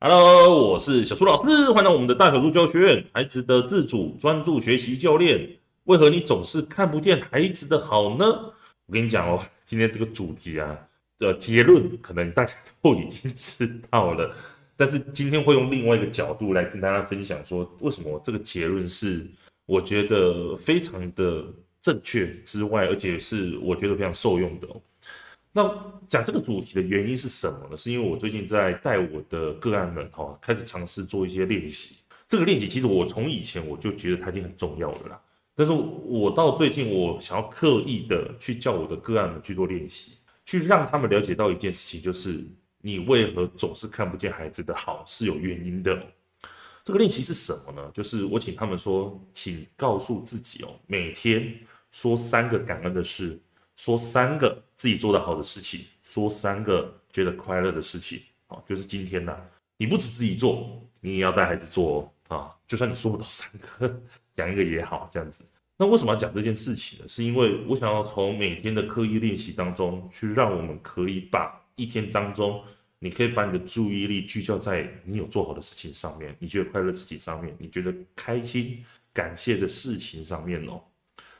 Hello，我是小苏老师，欢迎来到我们的大小树教学院，孩子的自主专注学习教练。为何你总是看不见孩子的好呢？我跟你讲哦，今天这个主题啊的结论，可能大家都已经知道了，但是今天会用另外一个角度来跟大家分享，说为什么这个结论是我觉得非常的正确之外，而且是我觉得非常受用的。那讲这个主题的原因是什么呢？是因为我最近在带我的个案们哈，开始尝试做一些练习。这个练习其实我从以前我就觉得它已经很重要了啦。但是我到最近，我想要刻意的去叫我的个案们去做练习，去让他们了解到一件事情，就是你为何总是看不见孩子的好是有原因的。这个练习是什么呢？就是我请他们说，请告诉自己哦，每天说三个感恩的事。说三个自己做得好的事情，说三个觉得快乐的事情，好，就是今天呐，你不止自己做，你也要带孩子做哦，啊，就算你说不到三个，讲一个也好，这样子。那为什么要讲这件事情呢？是因为我想要从每天的刻意练习当中，去让我们可以把一天当中，你可以把你的注意力聚焦在你有做好的事情上面，你觉得快乐的事情上面，你觉得开心、感谢的事情上面哦。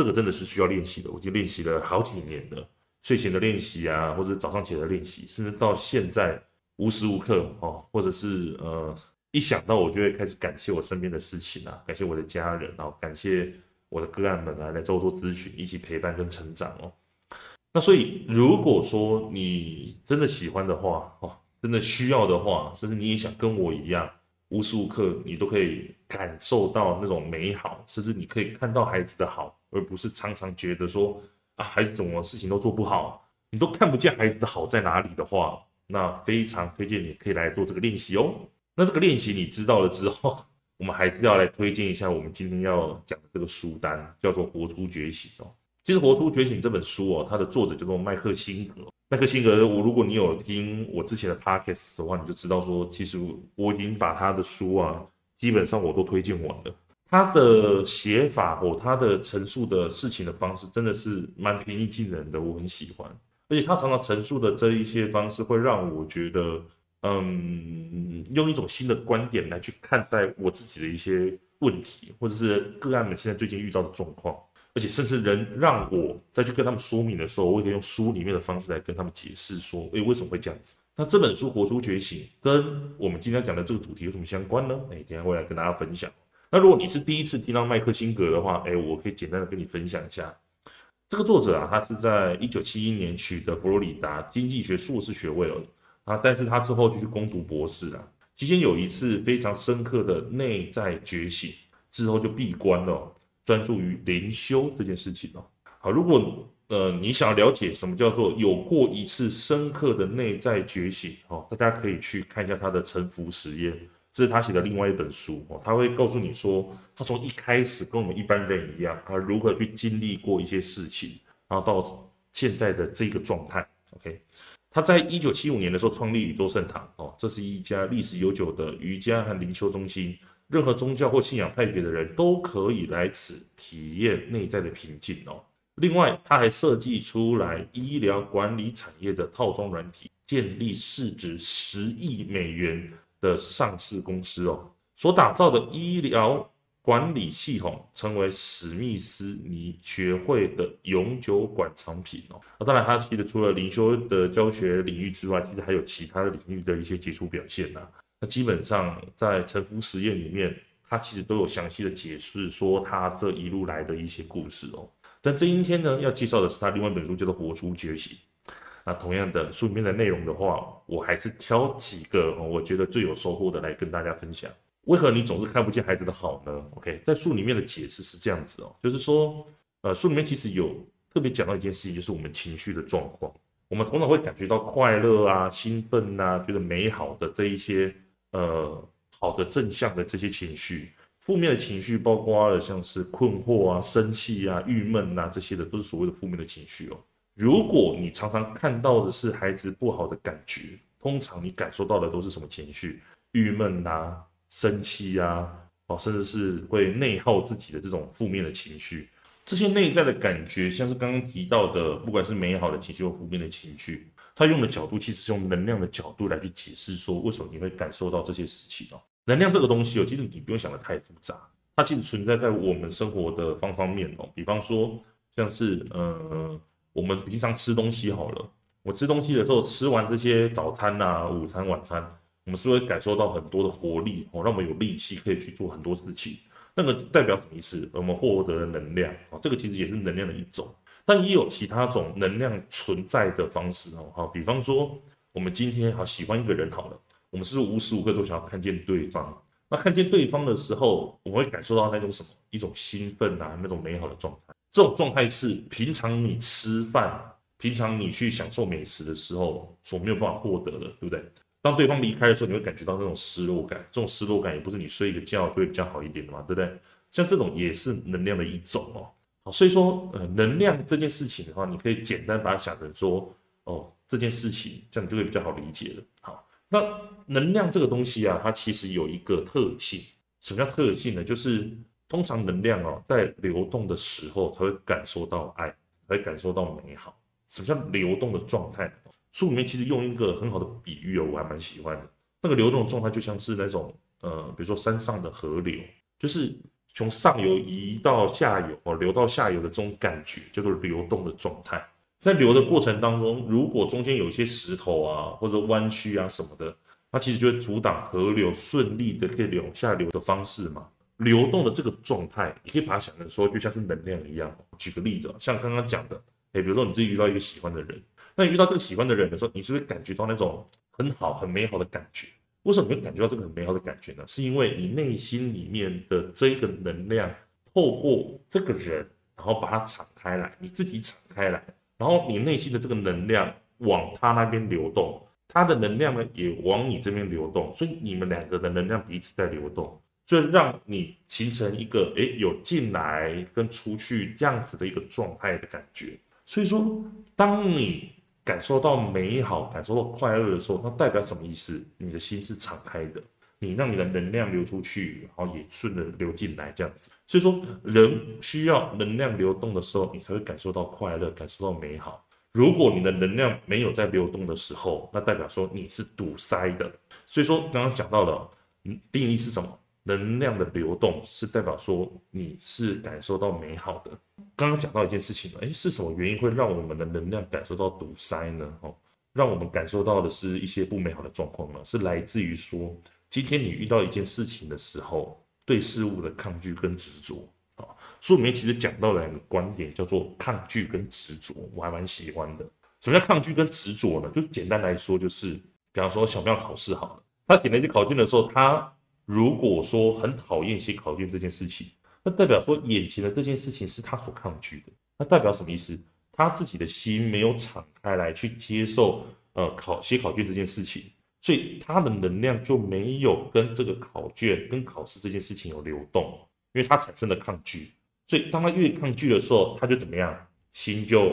这个真的是需要练习的，我已经练习了好几年了。睡前的练习啊，或者早上起来的练习，甚至到现在无时无刻哦，或者是呃，一想到我就会开始感谢我身边的事情啊，感谢我的家人，啊感谢我的个案们啊，来做做咨询，一起陪伴跟成长哦。那所以，如果说你真的喜欢的话哦，真的需要的话，甚至你也想跟我一样。无时无刻你都可以感受到那种美好，甚至你可以看到孩子的好，而不是常常觉得说啊，孩子怎么事情都做不好，你都看不见孩子的好在哪里的话，那非常推荐你可以来做这个练习哦。那这个练习你知道了之后，我们还是要来推荐一下我们今天要讲的这个书单，叫做《活出觉醒》哦。其实《活出觉醒》这本书哦，它的作者叫做麦克辛格。麦克辛格，我如果你有听我之前的 podcast 的话，你就知道说，其实我已经把他的书啊，基本上我都推荐完了。他的写法或他的陈述的事情的方式，真的是蛮平易近人的，我很喜欢。而且他常常陈述的这一些方式，会让我觉得，嗯，用一种新的观点来去看待我自己的一些问题，或者是个案们现在最近遇到的状况。而且甚至人让我再去跟他们说明的时候，我也可以用书里面的方式来跟他们解释说，诶，为什么会这样子？那这本书《活出觉醒》跟我们今天讲的这个主题有什么相关呢？诶，今天会来跟大家分享。那如果你是第一次听到麦克辛格的话，诶，我可以简单的跟你分享一下，这个作者啊，他是在一九七一年取得佛罗里达经济学硕士学位了啊，但是他之后就去攻读博士啊，期间有一次非常深刻的内在觉醒，之后就闭关了。专注于灵修这件事情哦。好，如果呃你想要了解什么叫做有过一次深刻的内在觉醒哦，大家可以去看一下他的沉浮实验，这是他写的另外一本书哦。他会告诉你说，他从一开始跟我们一般人一样，他如何去经历过一些事情，然后到现在的这个状态。OK，他在一九七五年的时候创立宇宙圣堂哦，这是一家历史悠久的瑜伽和灵修中心。任何宗教或信仰派别的人都可以来此体验内在的平静哦。另外，他还设计出来医疗管理产业的套装软体，建立市值十亿美元的上市公司哦。所打造的医疗管理系统成为史密斯尼学会的永久馆藏品哦。那当然，他其实除了灵修的教学领域之外，其实还有其他的领域的一些杰出表现呐、那基本上在沉浮实验里面，他其实都有详细的解释，说他这一路来的一些故事哦。但这一天呢，要介绍的是他另外一本书，叫做《活出觉醒》。那同样的书里面的内容的话，我还是挑几个我觉得最有收获的来跟大家分享。为何你总是看不见孩子的好呢？OK，在书里面的解释是这样子哦，就是说，呃，书里面其实有特别讲到一件事情，就是我们情绪的状况。我们通常会感觉到快乐啊、兴奋啊、觉得美好的这一些。呃，好的正向的这些情绪，负面的情绪包括了像是困惑啊、生气啊、郁闷啊这些的，都是所谓的负面的情绪哦。如果你常常看到的是孩子不好的感觉，通常你感受到的都是什么情绪？郁闷啊、生气啊，哦，甚至是会内耗自己的这种负面的情绪。这些内在的感觉，像是刚刚提到的，不管是美好的情绪或负面的情绪。他用的角度其实是用能量的角度来去解释说，为什么你会感受到这些事情哦。能量这个东西哦，其实你不用想得太复杂，它其实存在在我们生活的方方面面哦。比方说，像是呃，我们平常吃东西好了，我吃东西的时候，吃完这些早餐啊、午餐、晚餐，我们是会感受到很多的活力哦，让我们有力气可以去做很多事情。那个代表什么意思？我们获得的能量啊，这个其实也是能量的一种。但也有其他种能量存在的方式哦，好，比方说我们今天好喜欢一个人好了，我们是不是无时无刻都想要看见对方？那看见对方的时候，我们会感受到那种什么？一种兴奋啊，那种美好的状态。这种状态是平常你吃饭、平常你去享受美食的时候所没有办法获得的，对不对？当对方离开的时候，你会感觉到那种失落感。这种失落感也不是你睡一个觉就会比较好一点的嘛，对不对？像这种也是能量的一种哦。好，所以说，呃，能量这件事情的话，你可以简单把它想成说，哦，这件事情，这样你就会比较好理解了。好，那能量这个东西啊，它其实有一个特性，什么叫特性呢？就是通常能量哦，在流动的时候才会感受到爱，才会感受到美好。什么叫流动的状态？书里面其实用一个很好的比喻哦，我还蛮喜欢的。那个流动的状态就像是那种，呃，比如说山上的河流，就是。从上游移到下游哦，流到下游的这种感觉叫做流动的状态。在流的过程当中，如果中间有一些石头啊或者弯曲啊什么的，它其实就会阻挡河流顺利的可以流下流的方式嘛。流动的这个状态，你可以把它想成说，就像是能量一样。举个例子，像刚刚讲的，哎，比如说你自己遇到一个喜欢的人，那遇到这个喜欢的人的时候，你是不是感觉到那种很好、很美好的感觉？为什么你会感觉到这个很美好的感觉呢？是因为你内心里面的这一个能量，透过这个人，然后把它敞开来，你自己敞开来，然后你内心的这个能量往他那边流动，他的能量呢也往你这边流动，所以你们两个的能量彼此在流动，就让你形成一个诶有进来跟出去这样子的一个状态的感觉。所以说，当你感受到美好，感受到快乐的时候，那代表什么意思？你的心是敞开的，你让你的能量流出去，然后也顺着流进来，这样子。所以说，人需要能量流动的时候，你才会感受到快乐，感受到美好。如果你的能量没有在流动的时候，那代表说你是堵塞的。所以说，刚刚讲到了，嗯，定义是什么？能量的流动是代表说你是感受到美好的。刚刚讲到一件事情了，诶，是什么原因会让我们的能量感受到堵塞呢？哦，让我们感受到的是一些不美好的状况呢？是来自于说，今天你遇到一件事情的时候，对事物的抗拒跟执着啊。书里面其实讲到了两个观点，叫做抗拒跟执着，我还蛮喜欢的。什么叫抗拒跟执着呢？就简单来说，就是比方说小朋友考试好了，他写那些考卷的时候，他如果说很讨厌写考卷这件事情。那代表说，眼前的这件事情是他所抗拒的。那代表什么意思？他自己的心没有敞开来去接受，呃，考写考卷这件事情，所以他的能量就没有跟这个考卷、跟考试这件事情有流动，因为他产生了抗拒。所以当他越抗拒的时候，他就怎么样？心就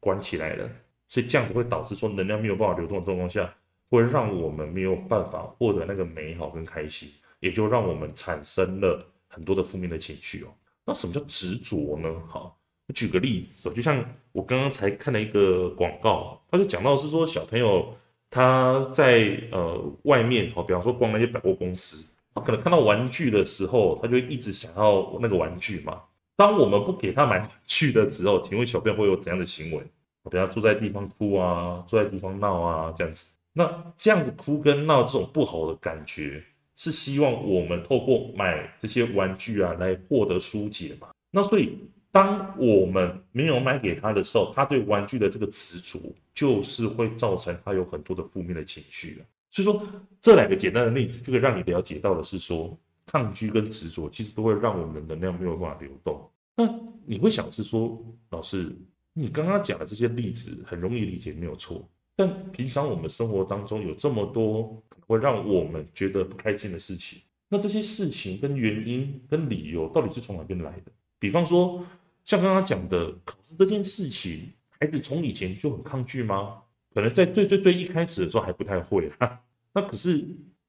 关起来了。所以这样子会导致说，能量没有办法流动的状况下，会让我们没有办法获得那个美好跟开心，也就让我们产生了。很多的负面的情绪哦，那什么叫执着呢？好，我举个例子，就像我刚刚才看了一个广告，他就讲到是说小朋友他在呃外面哦，比方说逛那些百货公司，他可能看到玩具的时候，他就一直想要那个玩具嘛。当我们不给他买玩具的时候，请问小朋友会有怎样的行为？比方坐在地方哭啊，坐在地方闹啊，这样子。那这样子哭跟闹这种不好的感觉。是希望我们透过买这些玩具啊来获得疏解嘛？那所以当我们没有买给他的时候，他对玩具的这个执着，就是会造成他有很多的负面的情绪啊。所以说这两个简单的例子，就可以让你了解到的是说，抗拒跟执着其实都会让我们能量没有办法流动。那你会想是说，老师，你刚刚讲的这些例子很容易理解，没有错。但平常我们生活当中有这么多会让我们觉得不开心的事情，那这些事情跟原因跟理由到底是从哪边来的？比方说，像刚刚讲的考试这件事情，孩子从以前就很抗拒吗？可能在最最最一开始的时候还不太会哈。那可是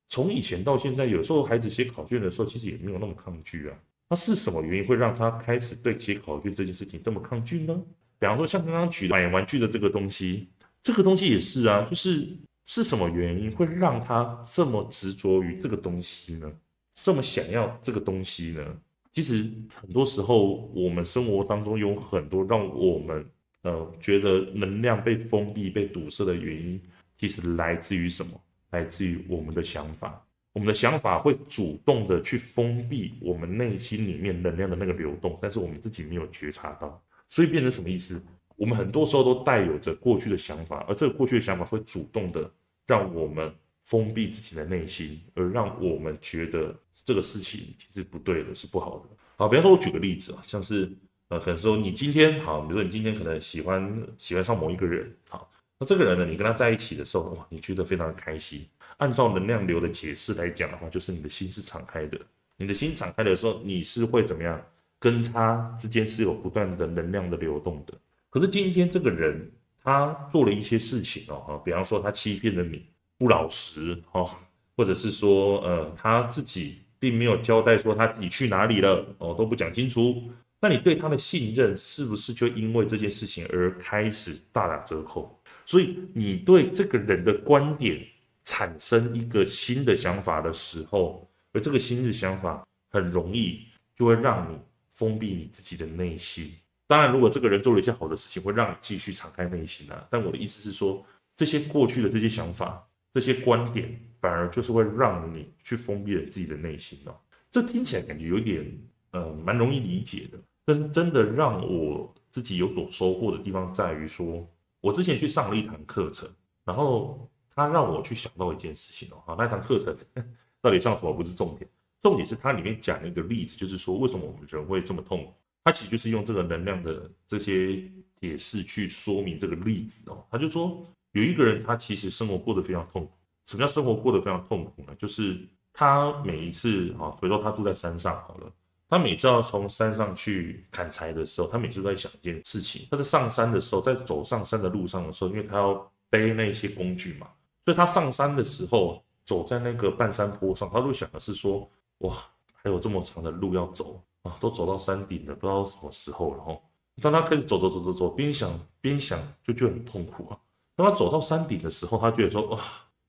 从以前到现在，有时候孩子写考卷的时候，其实也没有那么抗拒啊。那是什么原因会让他开始对写考卷这件事情这么抗拒呢？比方说，像刚刚举买玩具的这个东西。这个东西也是啊，就是是什么原因会让他这么执着于这个东西呢？这么想要这个东西呢？其实很多时候，我们生活当中有很多让我们呃觉得能量被封闭、被堵塞的原因，其实来自于什么？来自于我们的想法。我们的想法会主动的去封闭我们内心里面能量的那个流动，但是我们自己没有觉察到，所以变成什么意思？我们很多时候都带有着过去的想法，而这个过去的想法会主动的让我们封闭自己的内心，而让我们觉得这个事情其实不对的，是不好的。好，比方说，我举个例子啊，像是呃，可能说你今天好，比如说你今天可能喜欢喜欢上某一个人，好，那这个人呢，你跟他在一起的时候，哇，你觉得非常的开心。按照能量流的解释来讲的话，就是你的心是敞开的。你的心敞开的时候，你是会怎么样？跟他之间是有不断的能量的流动的。可是今天这个人他做了一些事情哦，哈，比方说他欺骗了你，不老实哦，或者是说呃他自己并没有交代说他自己去哪里了哦，都不讲清楚。那你对他的信任是不是就因为这件事情而开始大打折扣？所以你对这个人的观点。产生一个新的想法的时候，而这个新的想法很容易就会让你封闭你自己的内心。当然，如果这个人做了一些好的事情，会让你继续敞开内心啊。但我的意思是说，这些过去的这些想法、这些观点，反而就是会让你去封闭了自己的内心哦。这听起来感觉有点呃蛮容易理解的，但是真的让我自己有所收获的地方在于说，我之前去上了一堂课程，然后。他让我去想到一件事情哦，好，那堂课程 到底上什么不是重点，重点是它里面讲了一个例子，就是说为什么我们人会这么痛苦。他其实就是用这个能量的这些解释去说明这个例子哦。他就说有一个人，他其实生活过得非常痛苦。什么叫生活过得非常痛苦呢？就是他每一次啊，比如说他住在山上好了，他每次要从山上去砍柴的时候，他每次都在想一件事情。他在上山的时候，在走上山的路上的时候，因为他要背那些工具嘛。所以他上山的时候，走在那个半山坡上，他都想的是说，哇，还有这么长的路要走啊，都走到山顶了，不知道什么时候了哈。当他开始走走走走走，边想边想，就觉得很痛苦啊。当他走到山顶的时候，他觉得说，哇，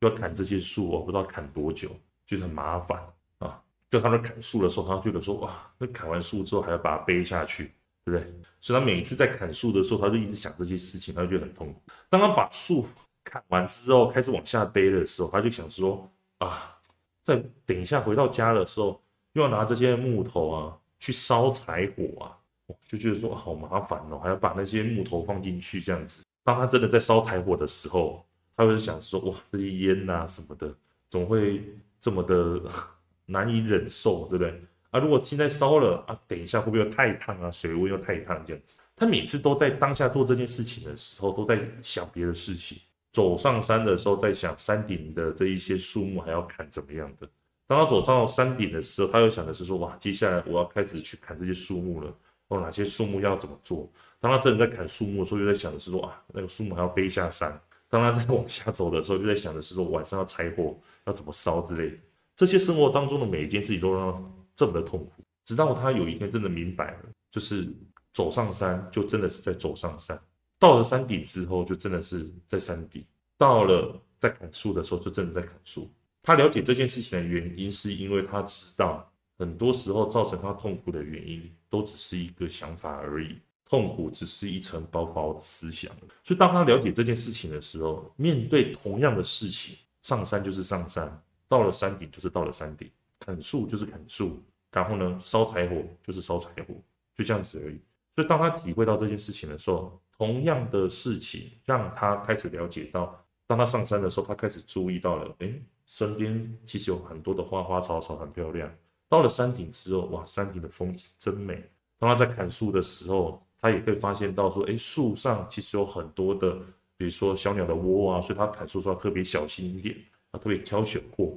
要砍这些树哦，不知道砍多久，觉得很麻烦啊。就他在砍树的时候，他觉得说，哇，那砍完树之后还要把它背下去，对不对？所以他每一次在砍树的时候，他就一直想这些事情，他就觉得很痛苦。当他把树砍完之后，开始往下背的时候，他就想说啊，再等一下回到家的时候，又要拿这些木头啊去烧柴火啊，就觉得说好麻烦哦，还要把那些木头放进去这样子。当他真的在烧柴火的时候，他会想说哇，这些烟呐什么的，怎么会这么的 难以忍受，对不对？啊，如果现在烧了啊，等一下会不会又太烫啊？水温又太烫这样子。他每次都在当下做这件事情的时候，都在想别的事情。走上山的时候，在想山顶的这一些树木还要砍怎么样的。当他走到山顶的时候，他又想的是说，哇，接下来我要开始去砍这些树木了。哦，哪些树木要怎么做？当他真的在砍树木的时候，又在想的是说，啊，那个树木还要背下山。当他在往下走的时候，又在想的是说，晚上要柴火要怎么烧之类的。这些生活当中的每一件事情都让他这么的痛苦。直到他有一天真的明白了，就是走上山就真的是在走上山。到了山顶之后，就真的是在山顶；到了在砍树的时候，就真的在砍树。他了解这件事情的原因，是因为他知道，很多时候造成他痛苦的原因，都只是一个想法而已。痛苦只是一层薄薄的思想。所以，当他了解这件事情的时候，面对同样的事情，上山就是上山，到了山顶就是到了山顶，砍树就是砍树，然后呢，烧柴火就是烧柴火，就这样子而已。所以，当他体会到这件事情的时候，同样的事情让他开始了解到，当他上山的时候，他开始注意到了，哎，身边其实有很多的花花草草，很漂亮。到了山顶之后，哇，山顶的风景真美。当他在砍树的时候，他也会发现到说，哎，树上其实有很多的，比如说小鸟的窝啊，所以他砍树的时候特别小心一点，他特别挑选过。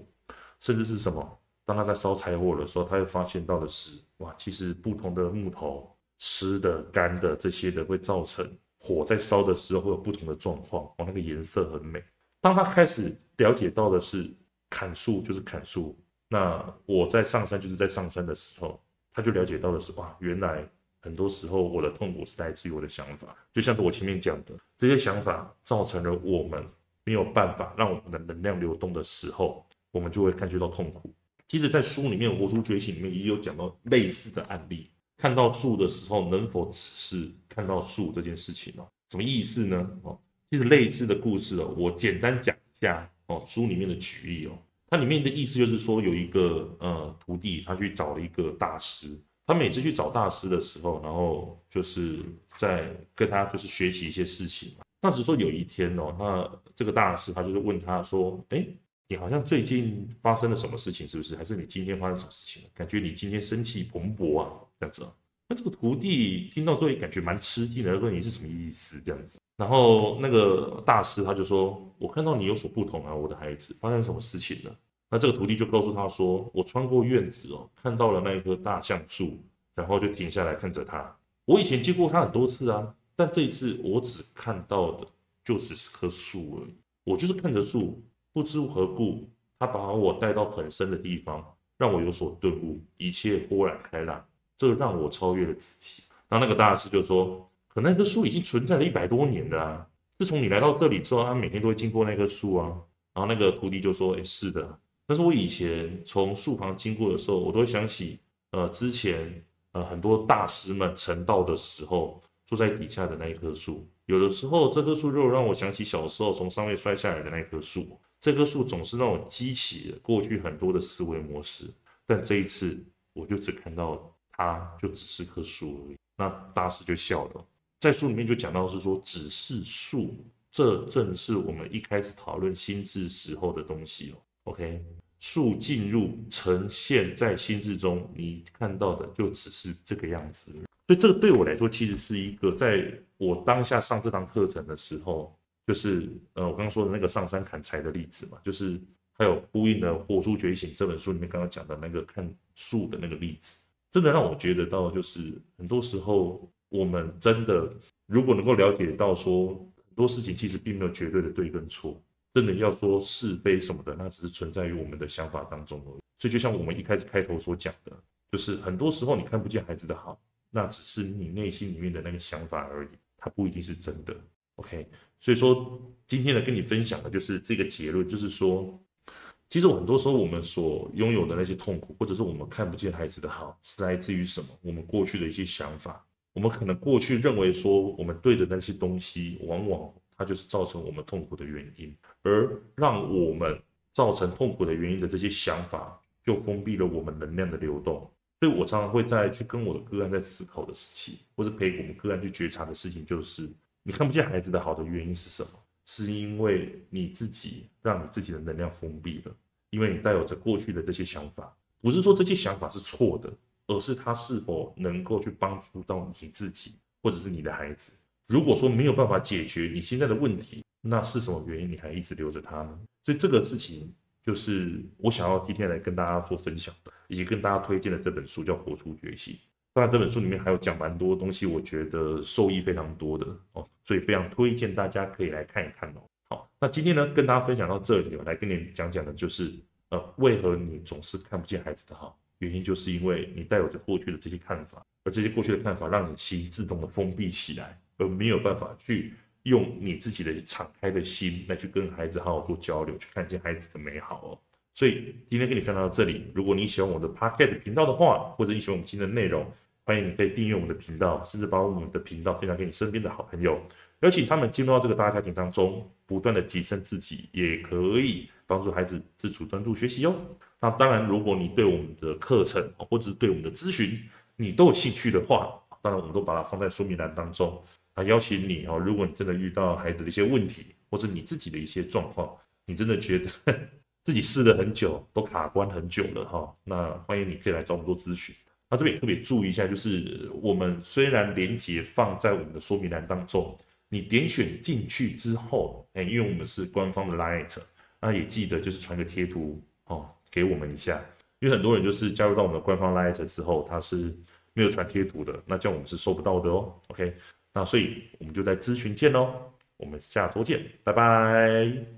甚至是什么？当他在烧柴火的时候，他会发现到的是，哇，其实不同的木头，湿的、干的这些的会造成。火在烧的时候会有不同的状况，哦，那个颜色很美。当他开始了解到的是砍树就是砍树，那我在上山就是在上山的时候，他就了解到的是哇，原来很多时候我的痛苦是来自于我的想法，就像是我前面讲的，这些想法造成了我们没有办法让我们的能量流动的时候，我们就会感觉到痛苦。其实，在书里面《活出觉醒》里面也有讲到类似的案例。看到树的时候，能否只是看到树这件事情哦？什么意思呢？哦，其实类似的故事哦，我简单讲一下哦。书里面的举例哦，它里面的意思就是说，有一个呃徒弟，他去找了一个大师。他每次去找大师的时候，然后就是在跟他就是学习一些事情嘛。那只说有一天哦，那这个大师他就是问他说：“哎，你好像最近发生了什么事情？是不是？还是你今天发生什么事情？感觉你今天生气蓬勃啊。”这样子，那这个徒弟听到之后也感觉蛮吃惊的，他说，你是什么意思？这样子，然后那个大师他就说：“我看到你有所不同啊，我的孩子，发生什么事情了？”那这个徒弟就告诉他说：“我穿过院子哦，看到了那一棵大橡树，然后就停下来看着它。我以前见过它很多次啊，但这一次我只看到的就只是棵树而已。我就是看着树，不知何故，他把我带到很深的地方，让我有所顿悟，一切豁然开朗。”这让我超越了自己。然后那个大师就说：“可那棵树已经存在了一百多年了啊！自从你来到这里之后，他每天都会经过那棵树啊。”然后那个徒弟就说：“哎，是的。但是我以前从树旁经过的时候，我都会想起，呃，之前呃很多大师们成道的时候坐在底下的那一棵树。有的时候，这棵树就让我想起小时候从上面摔下来的那棵树。这棵树总是让我激起过去很多的思维模式。但这一次，我就只看到。”它就只是棵树而已，那大师就笑了。在书里面就讲到是说，只是树，这正是我们一开始讨论心智时候的东西哦。OK，树进入呈现在心智中，你看到的就只是这个样子。所以这个对我来说，其实是一个在我当下上这堂课程的时候，就是呃，我刚刚说的那个上山砍柴的例子嘛，就是还有呼应的《活出觉醒》这本书里面刚刚讲的那个看树的那个例子。真的让我觉得到，就是很多时候我们真的如果能够了解到说很多事情其实并没有绝对的对跟错，真的要说是非什么的，那只是存在于我们的想法当中而已。所以就像我们一开始开头所讲的，就是很多时候你看不见孩子的好，那只是你内心里面的那个想法而已，它不一定是真的。OK，所以说今天呢跟你分享的就是这个结论，就是说。其实很多时候，我们所拥有的那些痛苦，或者是我们看不见孩子的好，是来自于什么？我们过去的一些想法。我们可能过去认为说，我们对的那些东西，往往它就是造成我们痛苦的原因。而让我们造成痛苦的原因的这些想法，就封闭了我们能量的流动。所以我常常会在去跟我的个案在思考的事情，或是陪我们个案去觉察的事情，就是你看不见孩子的好的原因是什么？是因为你自己让你自己的能量封闭了。因为你带有着过去的这些想法，不是说这些想法是错的，而是他是否能够去帮助到你自己，或者是你的孩子。如果说没有办法解决你现在的问题，那是什么原因你还一直留着他呢？所以这个事情就是我想要今天来跟大家做分享的，以及跟大家推荐的这本书叫《活出觉醒》。当然，这本书里面还有讲蛮多东西，我觉得受益非常多的哦，所以非常推荐大家可以来看一看哦。好，那今天呢，跟大家分享到这里，我来跟你讲讲的就是，呃，为何你总是看不见孩子的好？原因就是因为你带有着过去的这些看法，而这些过去的看法让你心自动的封闭起来，而没有办法去用你自己的敞开的心来去跟孩子好好做交流，去看见孩子的美好哦。所以今天跟你分享到这里，如果你喜欢我的 Podcast 频道的话，或者你喜欢我们今天的内容，欢迎你可以订阅我们的频道，甚至把我们的频道分享给你身边的好朋友。邀请他们进入到这个大家庭当中，不断的提升自己，也可以帮助孩子自主专注学习哦。那当然，如果你对我们的课程或者是对我们的咨询，你都有兴趣的话，当然我们都把它放在说明栏当中。那邀请你哦，如果你真的遇到孩子的一些问题，或者你自己的一些状况，你真的觉得 自己试了很久都卡关很久了哈，那欢迎你可以来找我们做咨询。那这边也特别注意一下，就是我们虽然连接放在我们的说明栏当中。你点选进去之后，哎，因为我们是官方的 Light，那也记得就是传个贴图哦，给我们一下。因为很多人就是加入到我们的官方 Light 之后，他是没有传贴图的，那这样我们是收不到的哦。OK，那所以我们就在咨询见喽，我们下周见，拜拜。